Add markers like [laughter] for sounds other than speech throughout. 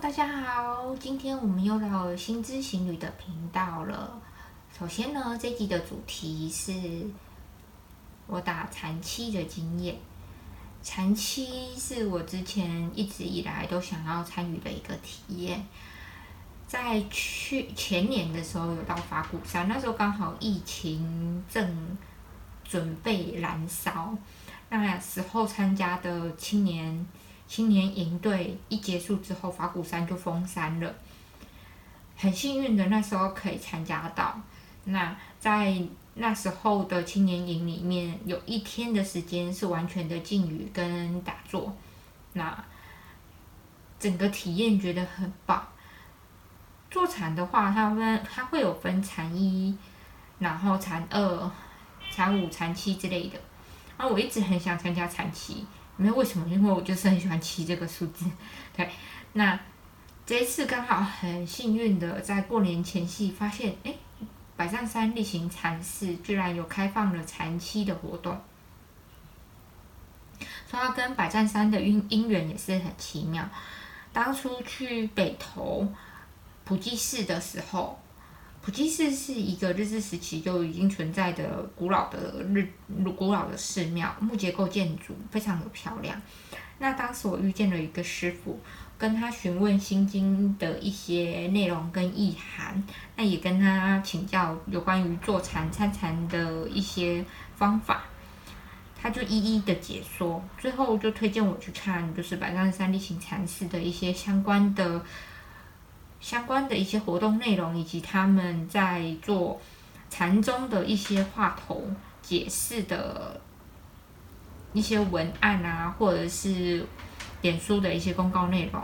大家好，今天我们又到了新知行旅的频道了。首先呢，这集的主题是我打禅期的经验。禅期是我之前一直以来都想要参与的一个体验。在去前年的时候有到法鼓山，那时候刚好疫情正准备燃烧，那时候参加的青年。青年营队一结束之后，法鼓山就封山了。很幸运的，那时候可以参加到。那在那时候的青年营里面，有一天的时间是完全的静语跟打坐。那整个体验觉得很棒。坐禅的话，它分它会有分禅一，然后禅二、禅五、禅七之类的。啊，我一直很想参加禅七。没有为什么，因为我就是很喜欢七这个数字。[laughs] 对，那这一次刚好很幸运的在过年前夕发现，哎，百丈山例行禅寺居然有开放了禅期的活动。说到跟百丈山的因因缘也是很奇妙。当初去北投普济寺的时候。普济寺是一个日治时期就已经存在的古老的日古老的寺庙，木结构建筑非常的漂亮。那当时我遇见了一个师傅，跟他询问心经的一些内容跟意涵，那也跟他请教有关于坐禅参禅的一些方法，他就一一的解说，最后就推荐我去看就是百丈山立行禅寺的一些相关的。相关的一些活动内容，以及他们在做禅宗的一些话头解释的一些文案啊，或者是点书的一些公告内容，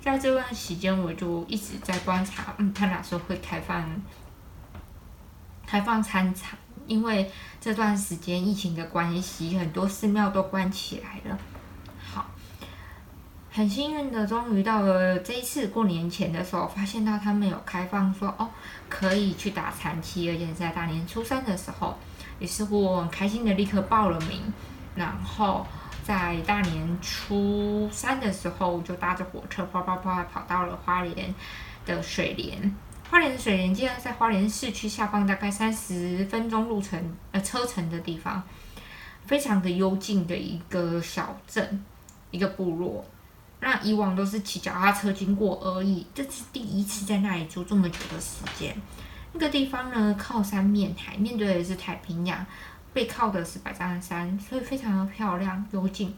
在这段时间，我就一直在观察，嗯，他哪时候会开放开放参禅？因为这段时间疫情的关系，很多寺庙都关起来了。很幸运的，终于到了这一次过年前的时候，发现到他们有开放，说哦可以去打残期，而且是在大年初三的时候，也是乎我很开心的立刻报了名，然后在大年初三的时候就搭着火车啪啪啪跑到了花莲的水莲，花莲的水莲竟然在花莲市区下方大概三十分钟路程呃车程的地方，非常的幽静的一个小镇，一个部落。那以往都是骑脚踏车经过而已，这是第一次在那里住这么久的时间。那个地方呢，靠山面海，面对的是太平洋，背靠的是百丈山，所以非常的漂亮幽静。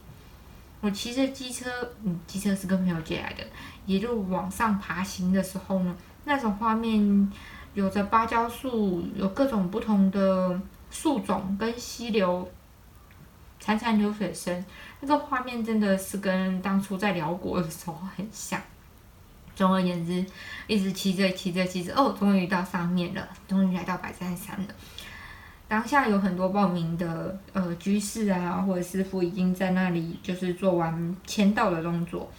我骑着机车，嗯，机车是跟朋友借来的，一路往上爬行的时候呢，那种画面有着芭蕉树，有各种不同的树种跟溪流。潺潺流水声，那个画面真的是跟当初在辽国的时候很像。总而言之，一直骑着骑着骑着，哦，终于到上面了，终于来到百山山了。当下有很多报名的呃居士啊，或者师傅已经在那里就是做完签到的动作。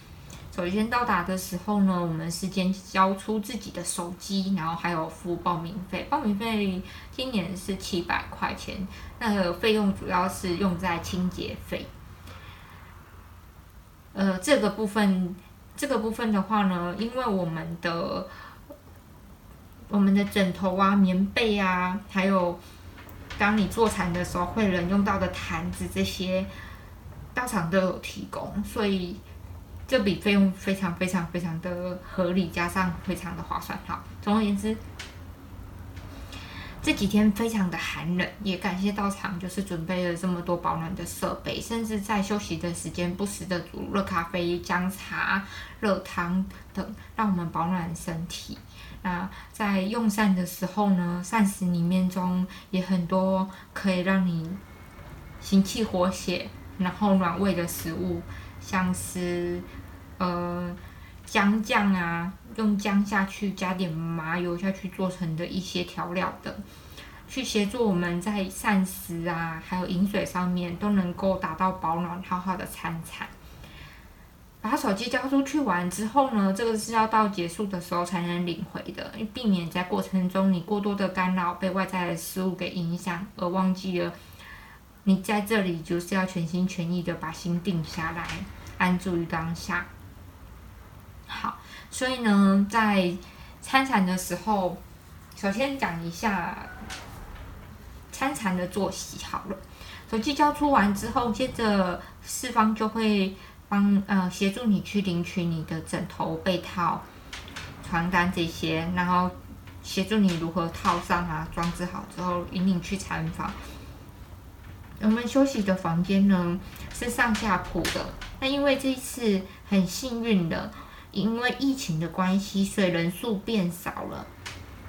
首先到达的时候呢，我们是先交出自己的手机，然后还有付报名费。报名费今年是七百块钱，那个费用主要是用在清洁费。呃，这个部分，这个部分的话呢，因为我们的我们的枕头啊、棉被啊，还有当你坐禅的时候会人用到的毯子这些，到场都有提供，所以。这笔费用非常非常非常的合理，加上非常的划算。好，总而言之，这几天非常的寒冷，也感谢到场就是准备了这么多保暖的设备，甚至在休息的时间不时的煮热咖啡、姜茶、热汤等，让我们保暖身体。那在用膳的时候呢，膳食里面中也很多可以让你行气活血，然后暖胃的食物。像是，呃，姜酱啊，用姜下去加点麻油下去做成的一些调料等，去协助我们在膳食啊，还有饮水上面都能够达到保暖好好的餐餐。把手机交出去玩之后呢，这个是要到结束的时候才能领回的，避免在过程中你过多的干扰被外在的事物给影响，而忘记了。你在这里就是要全心全意的把心定下来，安住于当下。好，好。所以呢，在参禅的时候，首先讲一下参禅的作息好了。手机交出完之后，接着四方就会帮呃协助你去领取你的枕头、被套、床单这些，然后协助你如何套上啊，装置好之后引领去禅房。我们休息的房间呢是上下铺的，那因为这一次很幸运的，因为疫情的关系，所以人数变少了。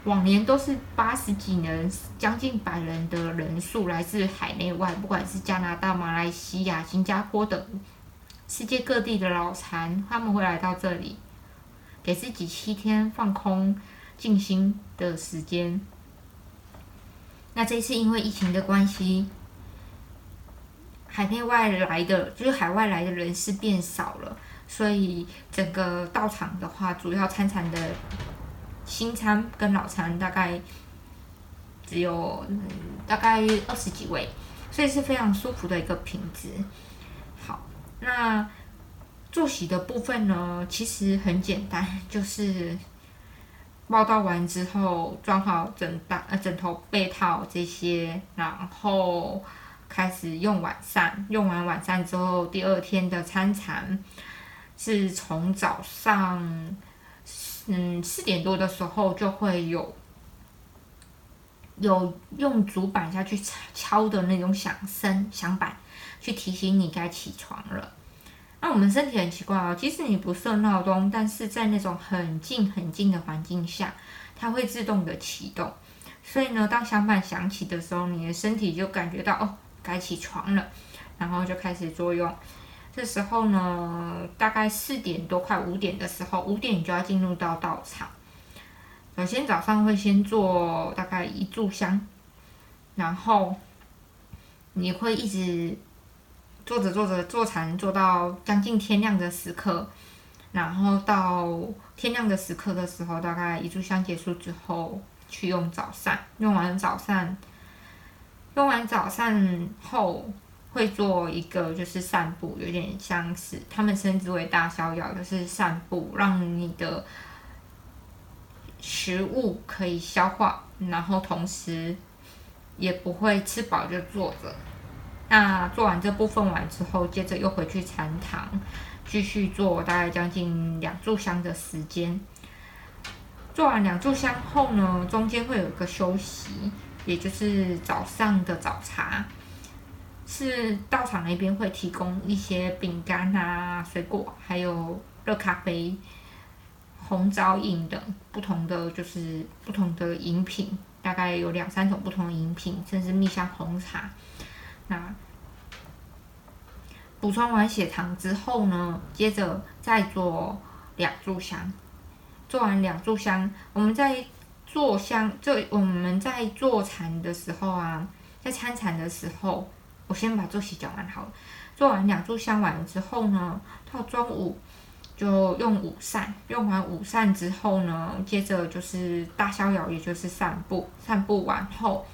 往年都是八十几人，将近百人的人数，来自海内外，不管是加拿大、马来西亚、新加坡等世界各地的老残，他们会来到这里，给自己七天放空、静心的时间。那这次因为疫情的关系，海内外来的就是海外来的人士变少了，所以整个道场的话，主要参禅的。新餐跟老餐大概只有大概二十几位，所以是非常舒服的一个品质。好，那坐席的部分呢，其实很简单，就是报道完之后装好枕大呃枕头被套这些，然后开始用晚膳。用完晚膳之后，第二天的餐餐是从早上。嗯，四点多的时候就会有有用竹板下去敲的那种响声，响板去提醒你该起床了。那我们身体很奇怪哦，即使你不设闹钟，但是在那种很静很静的环境下，它会自动的启动。所以呢，当响板响起的时候，你的身体就感觉到哦，该起床了，然后就开始作用。这时候呢，大概四点多快五点的时候，五点你就要进入到道场。首先早上会先做大概一炷香，然后你会一直做着做着坐禅，做到将近天亮的时刻。然后到天亮的时刻的时候，大概一炷香结束之后，去用早膳。用完早膳，用完早膳后。会做一个就是散步，有点像是他们称之为大逍遥，就是散步，让你的食物可以消化，然后同时也不会吃饱就坐着。那做完这部分完之后，接着又回去禅堂，继续做大概将近两炷香的时间。做完两炷香后呢，中间会有一个休息，也就是早上的早茶。是道场那边会提供一些饼干啊、水果，还有热咖啡、红枣饮等不同的，就是不同的饮品，大概有两三种不同的饮品，甚至蜜香红茶。那补充完血糖之后呢，接着再做两炷香。做完两炷香，我们在做香，这我们在做禅的时候啊，在参禅的时候。我先把作息讲完好了。做完两炷香完之后呢，到中午就用午膳。用完午膳之后呢，接着就是大逍遥，也就是散步。散步完后，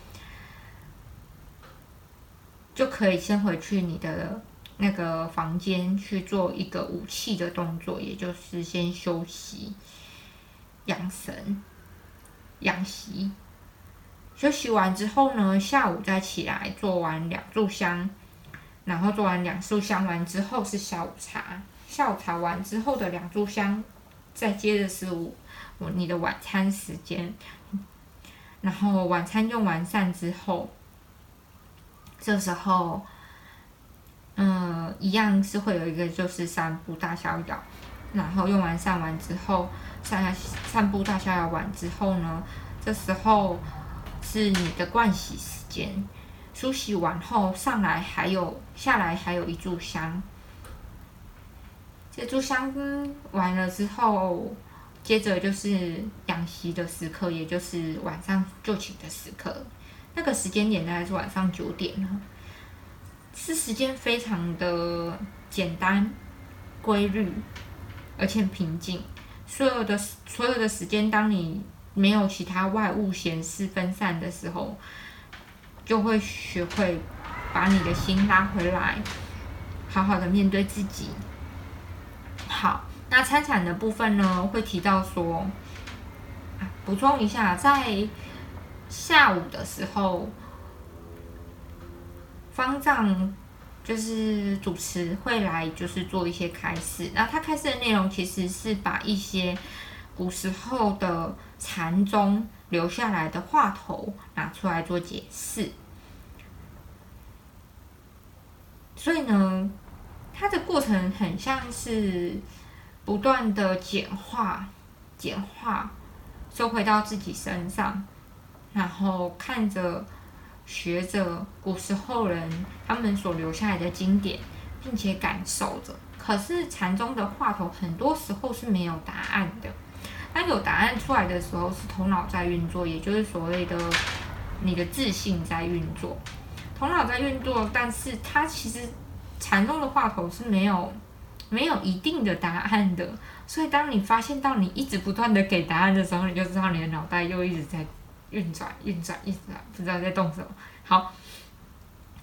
就可以先回去你的那个房间去做一个武器的动作，也就是先休息、养神、养息。休息完之后呢，下午再起来做完两炷香，然后做完两炷香完之后是下午茶，下午茶完之后的两炷香，再接着是我你的晚餐时间，然后晚餐用完膳之后，这时候，嗯，一样是会有一个就是散步大逍遥，然后用完膳完之后，散散步大逍遥完之后呢，这时候。是你的盥洗时间，梳洗完后上来还有下来还有一炷香，这炷香完了之后，接着就是养息的时刻，也就是晚上就寝的时刻。那个时间点大概是晚上九点了，是时间非常的简单、规律，而且平静。所有的所有的时间，当你。没有其他外物显示分散的时候，就会学会把你的心拉回来，好好的面对自己。好，那参产的部分呢，会提到说，补充一下，在下午的时候，方丈就是主持会来，就是做一些开示。那他开示的内容其实是把一些古时候的禅宗留下来的话头拿出来做解释。所以呢，它的过程很像是。不断的简化、简化，收回到自己身上，然后看着、学着古时候人他们所留下来的经典，并且感受着。可是禅宗的话头很多时候是没有答案的，当有答案出来的时候，是头脑在运作，也就是所谓的你的自信在运作，头脑在运作，但是它其实禅宗的话头是没有。没有一定的答案的，所以当你发现到你一直不断的给答案的时候，你就知道你的脑袋又一直在运转、运转、运转，不知道在动什么。好，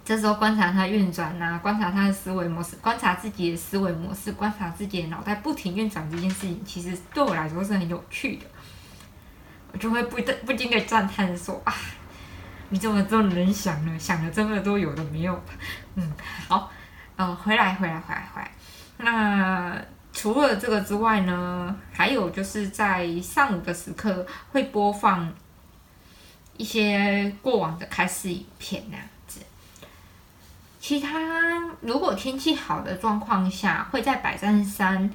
这时候观察它运转呐，观察它的思维模式，观察自己的思维模式，观察自己的脑袋不停运转这件事情，其实对我来说是很有趣的。我就会不不禁的赞叹说啊，你怎么这么能想呢？想的这么多有的没有。嗯，好，呃，回来，回来，回来，回来。那除了这个之外呢，还有就是在上午的时刻会播放一些过往的开始影片那样子。其他如果天气好的状况下，会在百丈山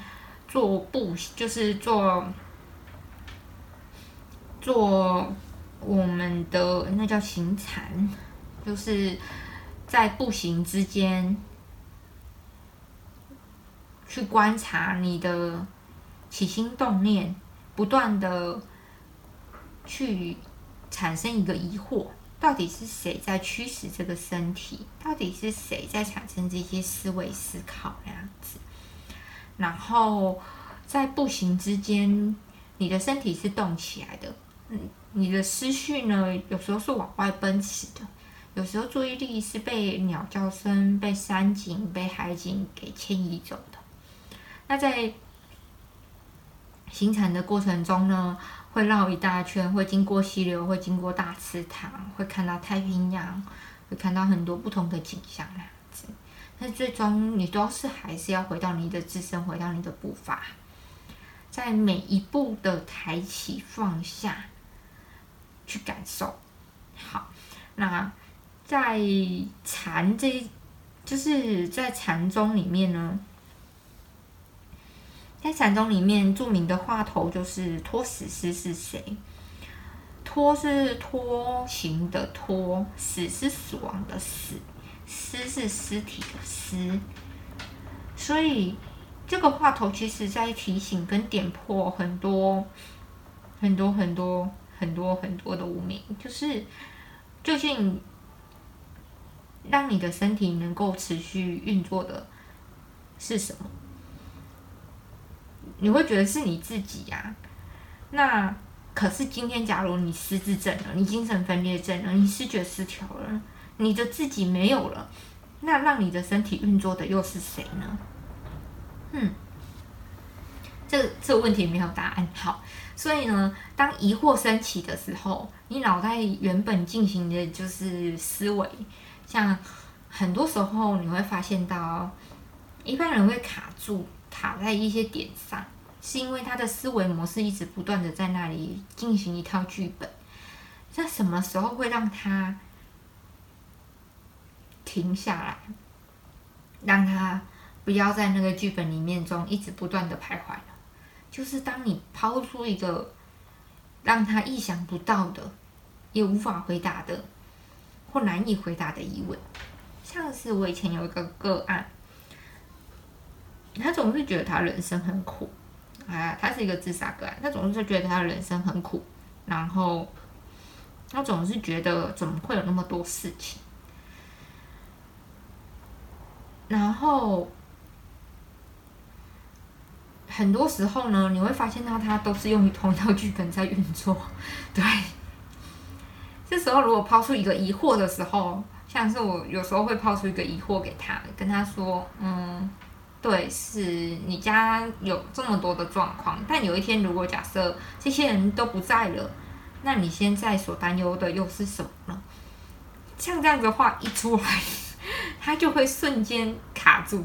做步，就是做做我们的那叫行禅，就是在步行之间。去观察你的起心动念，不断的去产生一个疑惑：到底是谁在驱使这个身体？到底是谁在产生这些思维思考那样子？然后在步行之间，你的身体是动起来的，嗯，你的思绪呢，有时候是往外奔驰的，有时候注意力是被鸟叫声、被山景、被海景给迁移走的。那在行禅的过程中呢，会绕一大圈，会经过溪流，会经过大池塘，会看到太平洋，会看到很多不同的景象那样子。但最终你都是还是要回到你的自身，回到你的步伐，在每一步的抬起放下去感受。好，那在禅这，就是在禅宗里面呢。在禅宗里面著名的话头就是“托死尸”是谁？“托”是拖行的“拖”，“死”是死亡的“死”，“尸”是尸体的“尸”。所以这个话头其实在提醒跟点破很多、很多、很多、很多、很多的无名，就是究竟让你的身体能够持续运作的是什么？你会觉得是你自己呀？那可是今天，假如你失智症了，你精神分裂症了，你视觉失调了，你的自己没有了，那让你的身体运作的又是谁呢？嗯，这这个问题没有答案。好，所以呢，当疑惑升起的时候，你脑袋原本进行的就是思维，像很多时候你会发现到，一般人会卡住。卡在一些点上，是因为他的思维模式一直不断的在那里进行一套剧本。在什么时候会让他停下来，让他不要在那个剧本里面中一直不断的徘徊呢？就是当你抛出一个让他意想不到的、也无法回答的或难以回答的疑问，像是我以前有一个个案。他总是觉得他人生很苦，哎，他是一个自杀个案。他总是觉得他的人生很苦，然后他总是觉得怎么会有那么多事情？然后很多时候呢，你会发现到他都是用同一套剧本在运作。对，这时候如果抛出一个疑惑的时候，像是我有时候会抛出一个疑惑给他，跟他说：“嗯。”对，是你家有这么多的状况，但有一天如果假设这些人都不在了，那你现在所担忧的又是什么呢？像这样的话一出来，[laughs] 他就会瞬间卡住，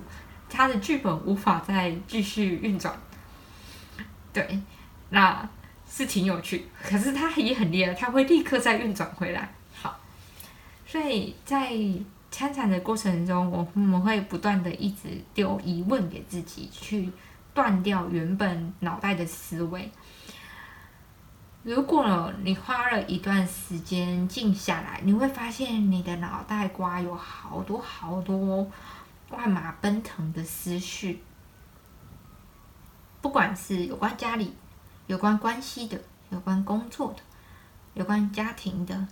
他的剧本无法再继续运转。对，那是挺有趣，可是他也很厉害，他会立刻再运转回来。好，所以在参产的过程中，我我们会不断的一直丢疑问给自己，去断掉原本脑袋的思维。如果你花了一段时间静下来，你会发现你的脑袋瓜有好多好多万马奔腾的思绪，不管是有关家里、有关关系的、有关工作的、有关家庭的、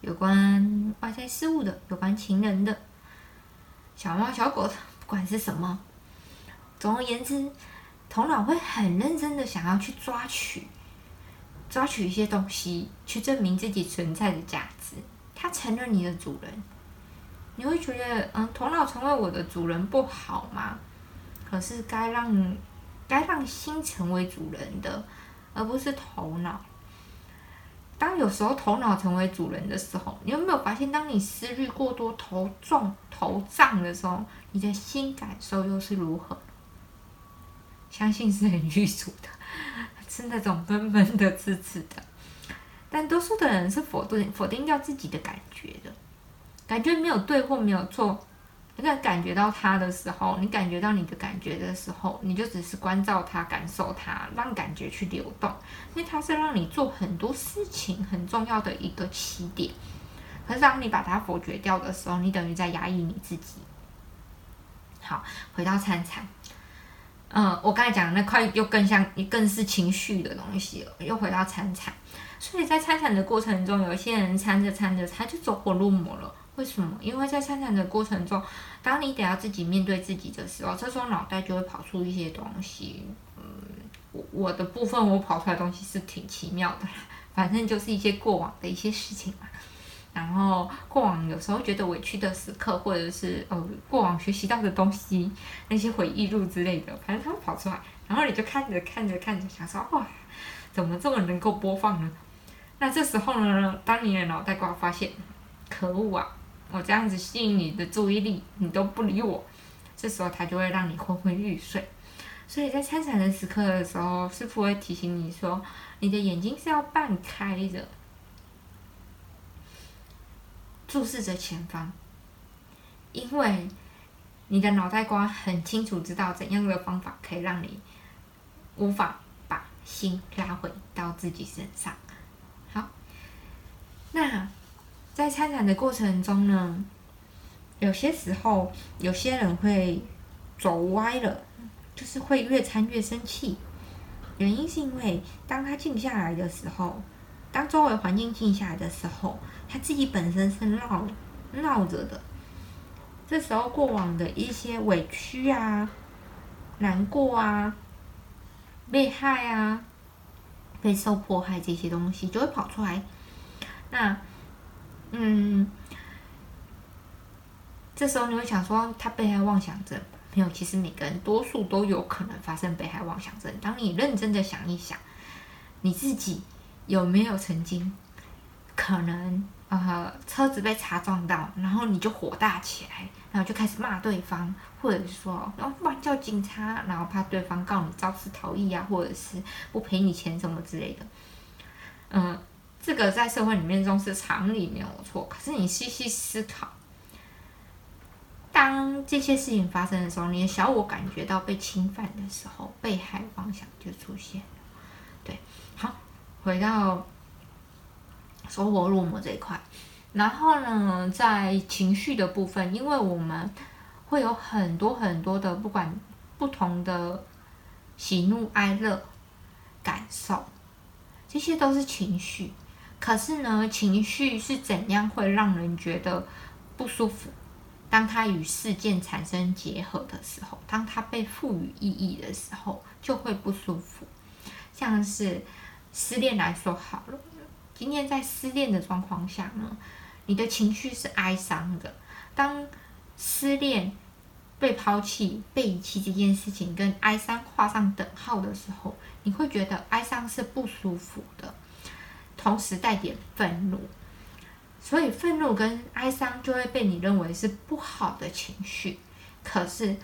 有关外在事物的、有关情人的、小猫小狗的，不管是什么，总而言之，头脑会很认真的想要去抓取。抓取一些东西去证明自己存在的价值，它成了你的主人，你会觉得，嗯，头脑成为我的主人不好吗？可是该让该让心成为主人的，而不是头脑。当有时候头脑成为主人的时候，你有没有发现，当你思虑过多、头重、头胀的时候，你的心感受又是如何？相信是很愚俗的。[laughs] 是那种闷闷的、刺刺的，但多数的人是否定否定掉自己的感觉的，感觉没有对或没有错。你在感觉到它的时候，你感觉到你的感觉的时候，你就只是关照它、感受它，让感觉去流动，因为它是让你做很多事情很重要的一个起点。可是当你把它否决掉的时候，你等于在压抑你自己。好，回到参禅。嗯，我刚才讲的那块又更像，更是情绪的东西了。又回到参禅，所以在参禅的过程中，有些人参着参着他就走火入魔了。为什么？因为在参禅的过程中，当你得要自己面对自己的时候，这时候脑袋就会跑出一些东西。嗯，我我的部分我跑出来东西是挺奇妙的，[laughs] 反正就是一些过往的一些事情嘛。然后过往有时候觉得委屈的时刻，或者是呃过往学习到的东西，那些回忆录之类的，反正它会跑出来，然后你就看着看着看着，想说哇，怎么这么能够播放呢？那这时候呢，当你的脑袋瓜发现，可恶啊，我这样子吸引你的注意力，你都不理我，这时候它就会让你昏昏欲睡。所以在参禅的时刻的时候，师傅会提醒你说，你的眼睛是要半开的。注视着前方，因为你的脑袋瓜很清楚知道怎样的方法可以让你无法把心拉回到自己身上。好，那在参展的过程中呢，有些时候有些人会走歪了，就是会越参越生气。原因是因为当他静下来的时候，当周围环境静下来的时候。他自己本身是闹闹着的，这时候过往的一些委屈啊、难过啊、被害啊、被受迫害这些东西就会跑出来。那，嗯，这时候你会想说，他被害妄想症没有？其实每个人多数都有可能发生被害妄想症。当你认真的想一想，你自己有没有曾经可能？呃，车子被查撞到，然后你就火大起来，然后就开始骂对方，或者说，然后乱叫警察，然后怕对方告你肇事逃逸啊，或者是不赔你钱什么之类的。嗯，这个在社会里面中是常理没有错，可是你细细思考，当这些事情发生的时候，你的小我感觉到被侵犯的时候，被害妄想就出现了。对，好，回到。收火入魔这一块，然后呢，在情绪的部分，因为我们会有很多很多的不管不同的喜怒哀乐感受，这些都是情绪。可是呢，情绪是怎样会让人觉得不舒服？当它与事件产生结合的时候，当它被赋予意义的时候，就会不舒服。像是失恋来说好了。今天在失恋的状况下呢，你的情绪是哀伤的。当失恋被抛弃、被遗弃这件事情跟哀伤画上等号的时候，你会觉得哀伤是不舒服的，同时带点愤怒，所以愤怒跟哀伤就会被你认为是不好的情绪。可是，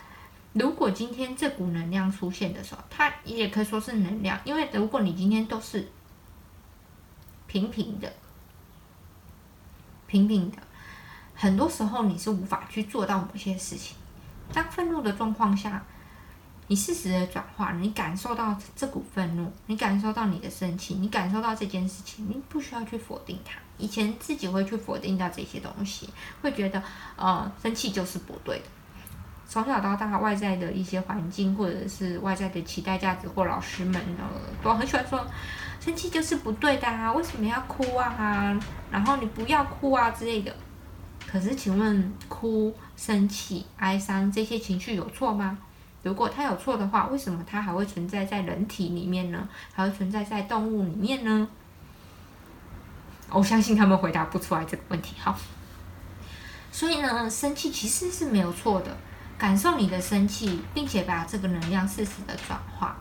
如果今天这股能量出现的时候，它也可以说是能量，因为如果你今天都是平平的、平平的，很多时候你是无法去做到某些事情。当愤怒的状况下，你适时的转化，你感受到这股愤怒，你感受到你的生气，你感受到这件事情，你不需要去否定它。以前自己会去否定掉这些东西，会觉得呃生气就是不对的。从小到大，外在的一些环境或者是外在的期待价值或老师们呢，都很喜欢说生气就是不对的啊，为什么要哭啊？然后你不要哭啊之类的。可是，请问哭、生气、哀伤这些情绪有错吗？如果它有错的话，为什么它还会存在在人体里面呢？还会存在在动物里面呢？我相信他们回答不出来这个问题。好，所以呢，生气其实是没有错的，感受你的生气，并且把这个能量适时的转化。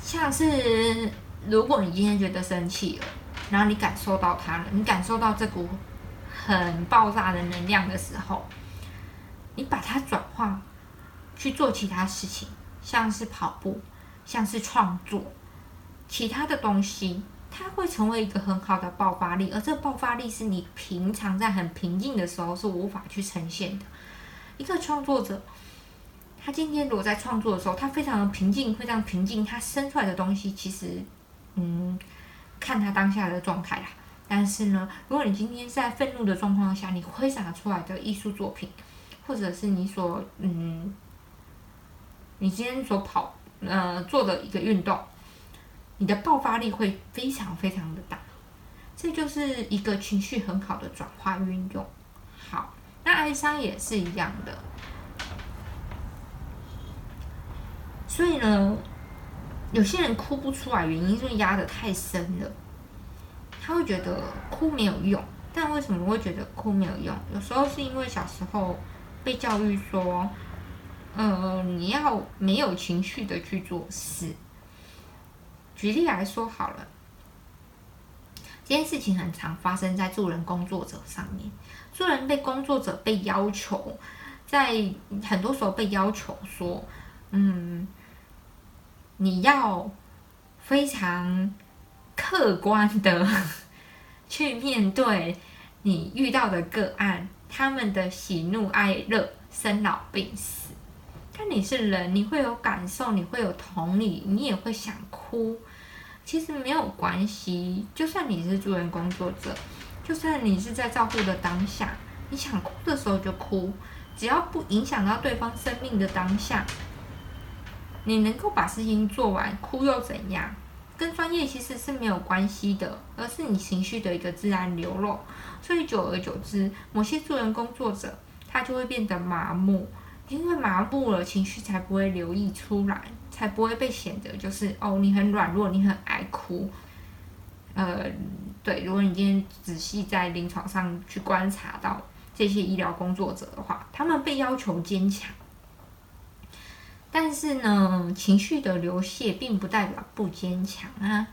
像是如果你今天觉得生气了。然后你感受到它了，你感受到这股很爆炸的能量的时候，你把它转化去做其他事情，像是跑步，像是创作，其他的东西，它会成为一个很好的爆发力，而这爆发力是你平常在很平静的时候是无法去呈现的。一个创作者，他今天如果在创作的时候，他非常的平静，非常平静，他生出来的东西其实，嗯。看他当下的状态啦，但是呢，如果你今天在愤怒的状况下，你挥洒出来的艺术作品，或者是你所嗯，你今天所跑呃做的一个运动，你的爆发力会非常非常的大，这就是一个情绪很好的转化运用。好，那哀伤也是一样的，所以呢。有些人哭不出来，原因是压得太深了。他会觉得哭没有用，但为什么会觉得哭没有用？有时候是因为小时候被教育说，呃，你要没有情绪的去做事。举例来说好了，这件事情很常发生在助人工作者上面。助人被工作者被要求，在很多时候被要求说，嗯。你要非常客观的 [laughs] 去面对你遇到的个案，他们的喜怒哀乐、生老病死。但你是人，你会有感受，你会有同理，你也会想哭。其实没有关系，就算你是助人工作者，就算你是在照顾的当下，你想哭的时候就哭，只要不影响到对方生命的当下。你能够把事情做完，哭又怎样？跟专业其实是没有关系的，而是你情绪的一个自然流露。所以久而久之，某些助人工作者他就会变得麻木，因为麻木了，情绪才不会流溢出来，才不会被显得就是哦，你很软弱，你很爱哭。呃，对，如果你今天仔细在临床上去观察到这些医疗工作者的话，他们被要求坚强。但是呢，情绪的流泻并不代表不坚强啊！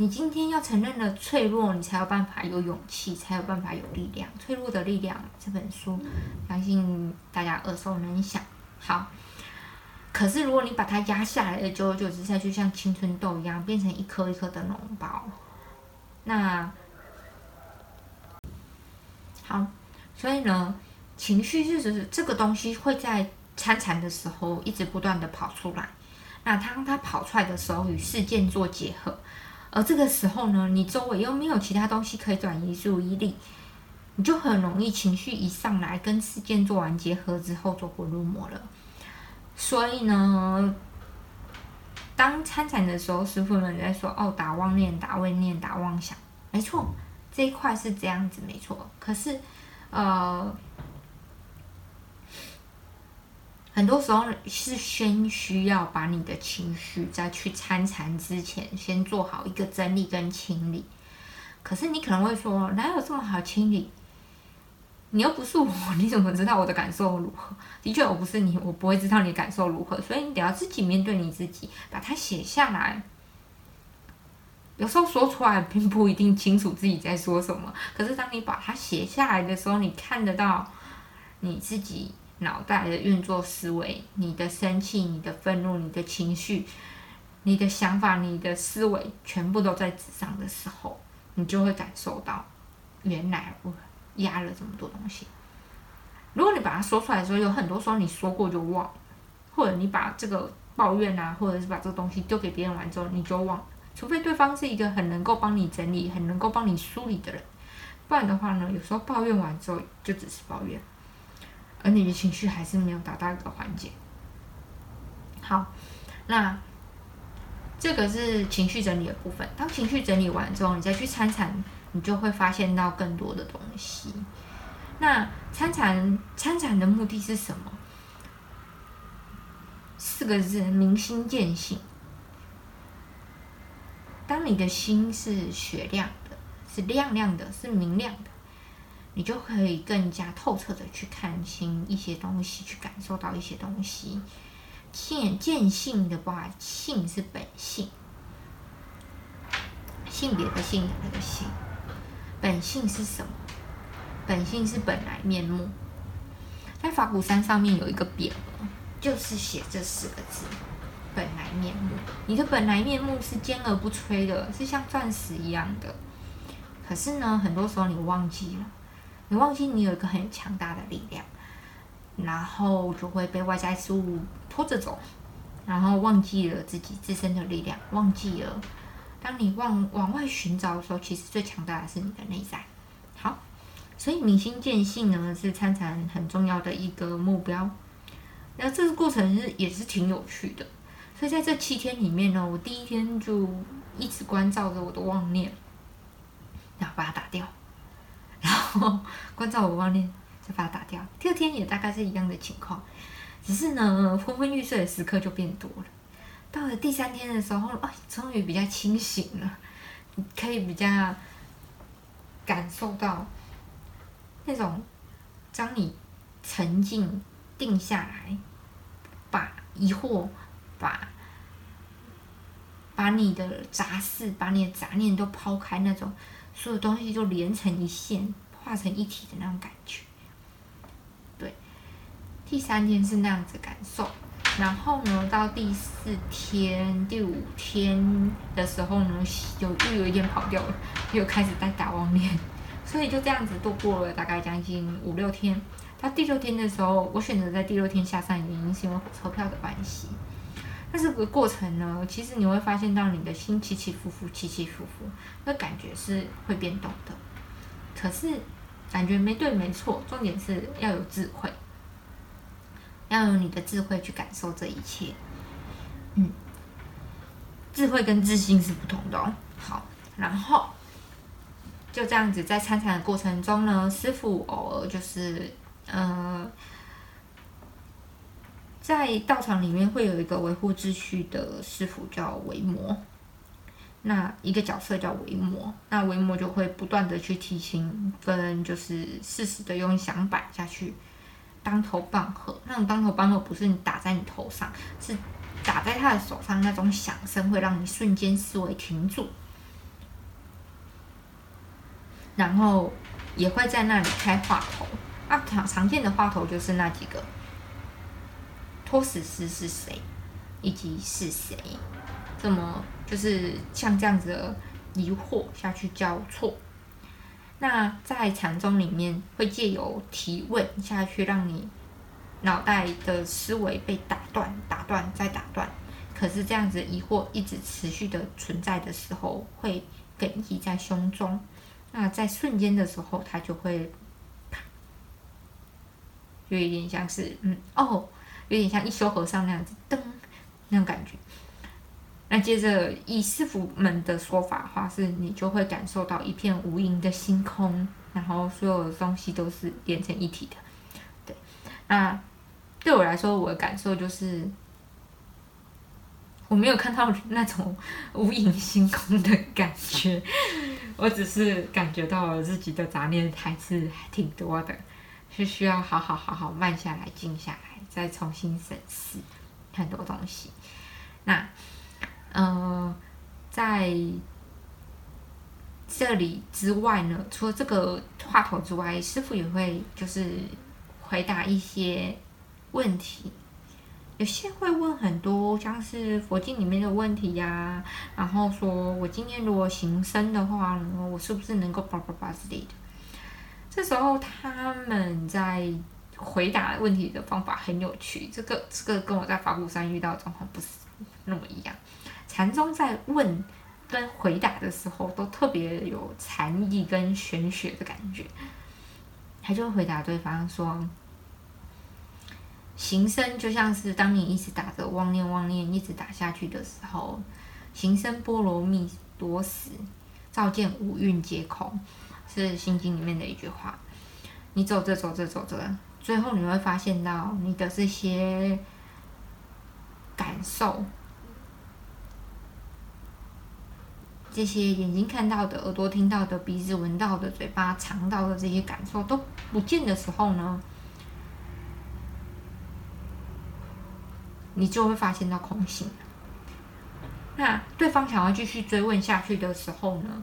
你今天要承认了脆弱，你才有办法有勇气，才有办法有力量。《脆弱的力量》这本书，相信大家耳熟能详。好，可是如果你把它压下来了，久而久之，它就像青春痘一样，变成一颗一颗的脓包。那好，所以呢，情绪就是这个东西会在。参禅的时候，一直不断的跑出来。那当它跑出来的时候，与事件做结合，而这个时候呢，你周围又没有其他东西可以转移注意力，你就很容易情绪一上来，跟事件做完结合之后，走火入魔了。所以呢，当参禅的时候，师傅们在说：“哦，打妄念，打妄念，打妄想。”没错，这一块是这样子，没错。可是，呃。很多时候是先需要把你的情绪在去参禅之前，先做好一个整理跟清理。可是你可能会说，哪有这么好清理？你又不是我，[laughs] 你怎么知道我的感受如何？的确，我不是你，我不会知道你感受如何，所以你得要自己面对你自己，把它写下来。有时候说出来并不一定清楚自己在说什么，可是当你把它写下来的时候，你看得到你自己脑袋的运作思维，你的生气、你的愤怒、你的情绪、你的想法、你的思维，全部都在纸上的时候，你就会感受到，原来我压了这么多东西。如果你把它说出来的时候，有很多时候你说过就忘，或者你把这个抱怨啊，或者是把这个东西丢给别人完之后，你就忘。除非对方是一个很能够帮你整理、很能够帮你梳理的人，不然的话呢，有时候抱怨完之后就只是抱怨，而你的情绪还是没有达到一个缓解。好，那这个是情绪整理的部分。当情绪整理完之后，你再去参禅，你就会发现到更多的东西。那参禅参禅的目的是什么？四个字：明心见性。当你的心是雪亮的，是亮亮的，是明亮的，你就可以更加透彻的去看清一些东西，去感受到一些东西。见见性的话，性是本性，性别的性的那个性，本性是什么？本性是本来面目。在法鼓山上面有一个匾额，就是写这四个字。本来面目，你的本来面目是坚而不摧的，是像钻石一样的。可是呢，很多时候你忘记了，你忘记你有一个很强大的力量，然后就会被外在事物拖着走，然后忘记了自己自身的力量，忘记了。当你往往外寻找的时候，其实最强大的是你的内在。好，所以明心见性呢，是参禅很重要的一个目标。那这个过程是也是挺有趣的。所以在这七天里面呢，我第一天就一直关照着我的妄念，然后把它打掉，后关照我妄念，再把它打掉。第二天也大概是一样的情况，只是呢昏昏欲睡的时刻就变多了。到了第三天的时候，哎，终于比较清醒了，可以比较感受到那种当你沉静定下来，把疑惑。把把你的杂事、把你的杂念都抛开，那种所有东西就连成一线、化成一体的那种感觉。对，第三天是那样子感受，然后呢，到第四天、第五天的时候呢，有又有一点跑掉了，又开始在打妄念，所以就这样子度过了大概将近五六天。到第六天的时候，我选择在第六天下山，原因是因为火车票的关系。那这个过程呢，其实你会发现到你的心起起伏伏，起起伏伏，那感觉是会变动的。可是感觉没对没错，重点是要有智慧，要有你的智慧去感受这一切。嗯，智慧跟自信是不同的哦。好，然后就这样子在参禅的过程中呢，师傅偶尔就是，嗯。在道场里面会有一个维护秩序的师傅叫维摩，那一个角色叫维摩，那维摩就会不断的去提醒，跟就是适时的用响板下去当头棒喝，那种当头棒喝不是你打在你头上，是打在他的手上，那种响声会让你瞬间思维停住，然后也会在那里开话头，啊常常见的话头就是那几个。托死师是谁，以及是谁？这么就是像这样子的疑惑下去交错。那在禅宗里面，会借由提问下去，让你脑袋的思维被打断、打断再打断。可是这样子疑惑一直持续的存在的时候，会哽咽在胸中。那在瞬间的时候，它就会，就有点像是嗯哦。有点像一休和尚那样子，噔，那种感觉。那接着以师傅们的说法话，是你就会感受到一片无垠的星空，然后所有的东西都是连成一体的。对，那对我来说，我的感受就是，我没有看到那种无垠星空的感觉，我只是感觉到了自己的杂念还是挺多的。是需要好好好好慢下来、静下来，再重新审视很多东西。那，呃，在这里之外呢，除了这个话头之外，师傅也会就是回答一些问题。有些会问很多，像是佛经里面的问题呀，然后说我今天如果行深的话，我是不是能够叭叭叭之类的？这时候他们在回答问题的方法很有趣，这个这个跟我在法鼓山遇到的状况不是那么一样。禅宗在问跟回答的时候，都特别有禅意跟玄学的感觉，他就会回答对方说。行深就像是当你一直打着妄念妄念一直打下去的时候，行深波罗蜜多时，照见五蕴皆空，是心经里面的一句话。你走着走着走着，最后你会发现到你的这些感受，这些眼睛看到的、耳朵听到的、鼻子闻到的、嘴巴尝到的这些感受都不见的时候呢？你就会发现到空性。那对方想要继续追问下去的时候呢，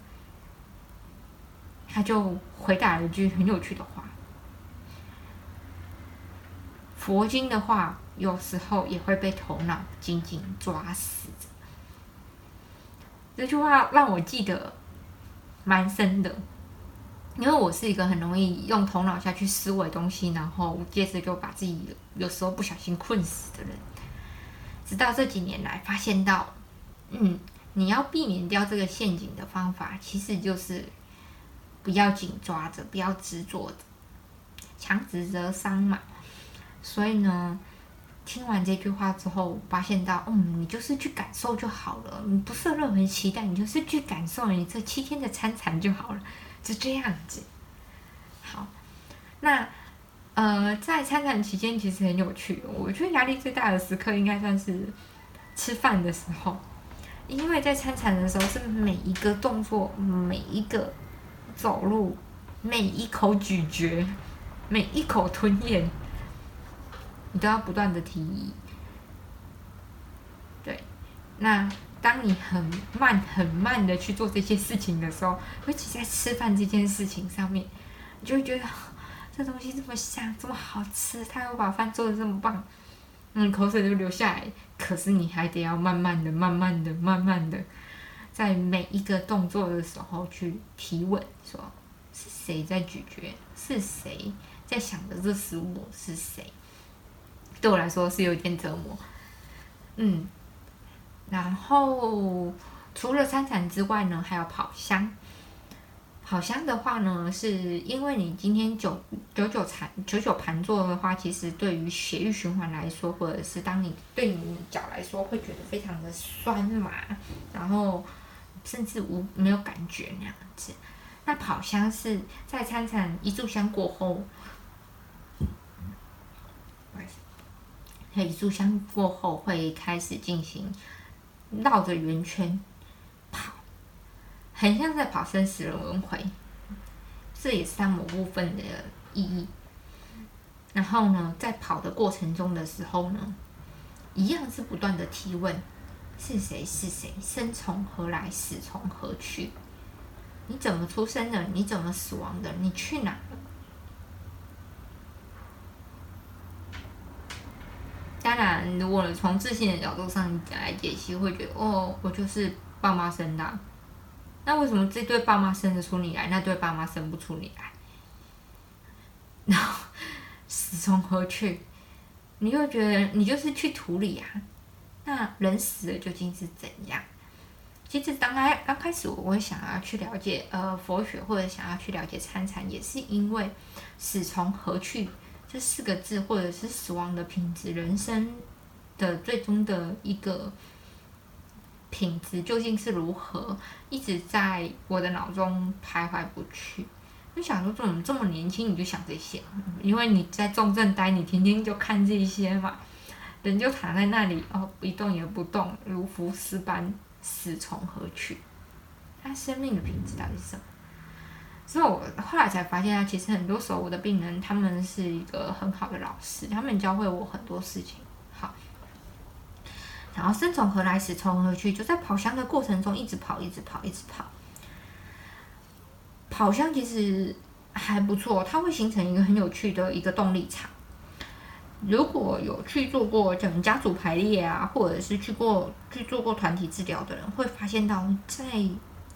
他就回答了一句很有趣的话：“佛经的话，有时候也会被头脑紧紧抓死。”这句话让我记得蛮深的，因为我是一个很容易用头脑下去思维东西，然后接着就把自己有时候不小心困死的人。直到这几年来，发现到，嗯，你要避免掉这个陷阱的方法，其实就是不要紧抓着，不要执着着，强执则伤嘛。所以呢，听完这句话之后，发现到，嗯，你就是去感受就好了，你不设任何期待，你就是去感受你这七天的参禅就好了，就这样子。好，那。呃，在参禅期间其实很有趣。我觉得压力最大的时刻应该算是吃饭的时候，因为在参禅的时候是每一个动作、每一个走路、每一口咀嚼、每一口吞咽，你都要不断的提。对，那当你很慢、很慢的去做这些事情的时候，尤其在吃饭这件事情上面，你就会觉得。这东西这么香，这么好吃，他又把饭做的这么棒，嗯，口水就流下来。可是你还得要慢慢的、慢慢的、慢慢的，在每一个动作的时候去提问，说是谁在咀嚼？是谁在想着这食物是谁？对我来说是有点折磨。嗯，然后除了参禅之外呢，还有跑香。跑香的话呢，是因为你今天久久久禅久久盘坐的话，其实对于血液循环来说，或者是当你对你脚来说，会觉得非常的酸麻，然后甚至无没有感觉那样子。那跑香是在参禅一炷香过后，一炷香过后会开始进行绕着圆圈跑。很像在跑生死轮回，这也是它某部分的意义。然后呢，在跑的过程中的时候呢，一样是不断的提问：是谁？是谁？生从何来？死从何去？你怎么出生的？你怎么死亡的？你去哪了？当然，如果从自信的角度上来解析，会觉得哦，我就是爸妈生的。那为什么这对爸妈生得出你来，那对爸妈生不出你来？然后死从何去？你又觉得你就是去土里啊？那人死了究竟是怎样？其实当开刚开始，我会想要去了解呃佛学，或者想要去了解参禅，也是因为“死从何去”这四个字，或者是死亡的品质，人生的最终的一个。品质究竟是如何，一直在我的脑中徘徊不去。就想说，怎么这么年轻你就想这些？因为你在重症待，你天天就看这些嘛，人就躺在那里哦，一动也不动，如浮尸般，死从何去？他生命的品质到底是什么？所以我后来才发现啊，其实很多时候我的病人他们是一个很好的老师，他们教会我很多事情。好，然后生从何来，死从何去，就在跑香的过程中一直跑，一直跑，一直跑。跑香其实还不错，它会形成一个很有趣的一个动力场。如果有去做过整家族排列啊，或者是去过去做过团体治疗的人，会发现到在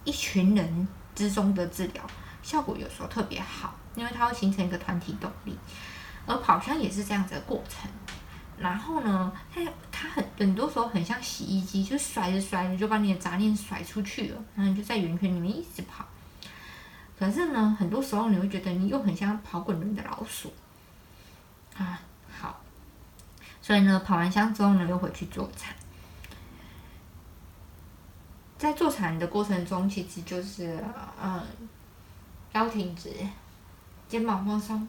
一群人之中的治疗。效果有时候特别好，因为它会形成一个团体动力，而跑香也是这样子的过程。然后呢，它它很很多时候很像洗衣机，就甩着甩着就把你的杂念甩出去了，然后你就在圆圈里面一直跑。可是呢，很多时候你会觉得你又很像跑滚轮的老鼠啊。好，所以呢，跑完香之后呢，又回去做禅。在做禅的过程中，其实就是嗯。腰挺直，肩膀放松，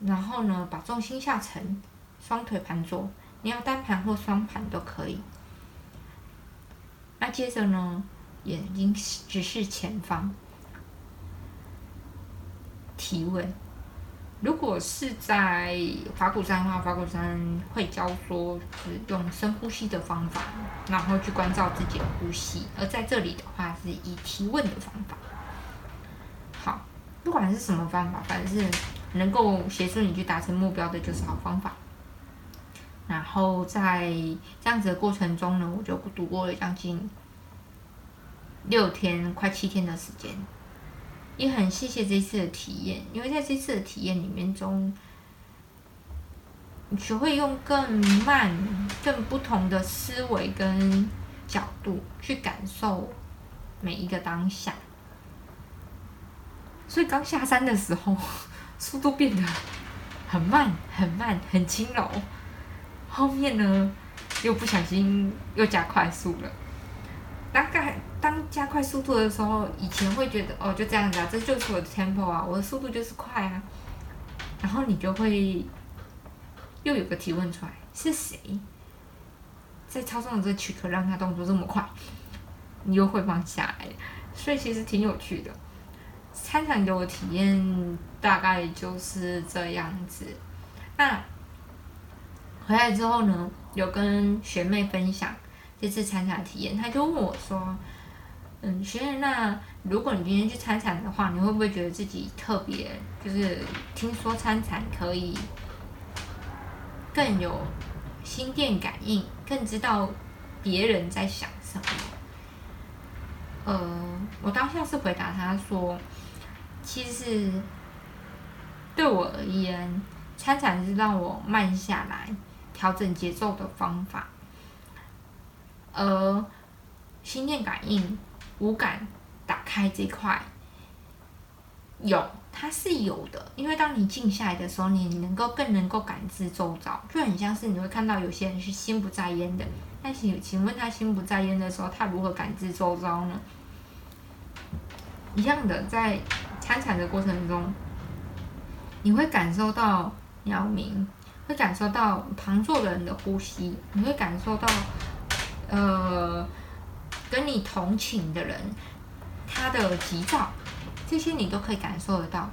然后呢，把重心下沉，双腿盘坐，你要单盘或双盘都可以。那接着呢，眼睛直视前方，提问。如果是在法鼓山的话，法鼓山会教说是用深呼吸的方法，然后去关照自己的呼吸；而在这里的话，是以提问的方法。不管是什么方法，反正是能够协助你去达成目标的，就是好方法。然后在这样子的过程中呢，我就度过了将近六天、快七天的时间，也很谢谢这次的体验，因为在这次的体验里面中，你学会用更慢、更不同的思维跟角度去感受每一个当下。所以刚下山的时候，[laughs] 速度变得很慢、很慢、很轻柔。后面呢，又不小心又加快速了。大概当加快速度的时候，以前会觉得哦，就这样子啊，这就是我的 tempo 啊，我的速度就是快啊。然后你就会又有个提问出来：是谁在操纵这躯壳，让他动作这么快？你又会放下来，所以其实挺有趣的。参禅给我体验大概就是这样子。那回来之后呢，有跟学妹分享这次参禅体验，她就问我说：“嗯，学妹，那如果你今天去参禅的话，你会不会觉得自己特别？就是听说参禅可以更有心电感应，更知道别人在想什么？”呃，我当下是回答他说。其实对我而言，参禅是让我慢下来、调整节奏的方法。而心电感应、五感打开这块，有，它是有的。因为当你静下来的时候，你能够更能够感知周遭，就很像是你会看到有些人是心不在焉的。那请请问他心不在焉的时候，他如何感知周遭呢？一样的，在。参禅的过程中，你会感受到鸟鸣，会感受到旁坐的人的呼吸，你会感受到，呃，跟你同寝的人他的急躁，这些你都可以感受得到。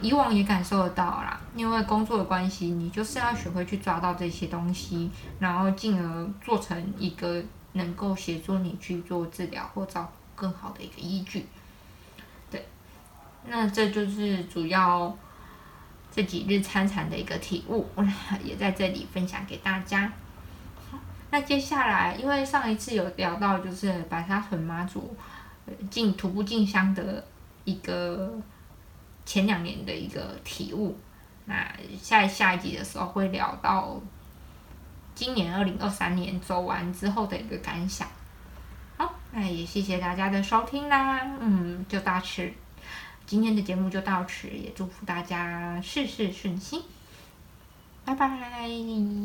以往也感受得到啦，因为工作的关系，你就是要学会去抓到这些东西，然后进而做成一个能够协助你去做治疗或照顾更好的一个依据。那这就是主要这几日参禅的一个体悟，[laughs] 也在这里分享给大家。那接下来，因为上一次有聊到，就是白沙屯妈祖进徒步进香的一个前两年的一个体悟，那下下一集的时候会聊到今年二零二三年走完之后的一个感想。好，那也谢谢大家的收听啦，嗯，就到此。今天的节目就到此，也祝福大家事事顺心，拜拜。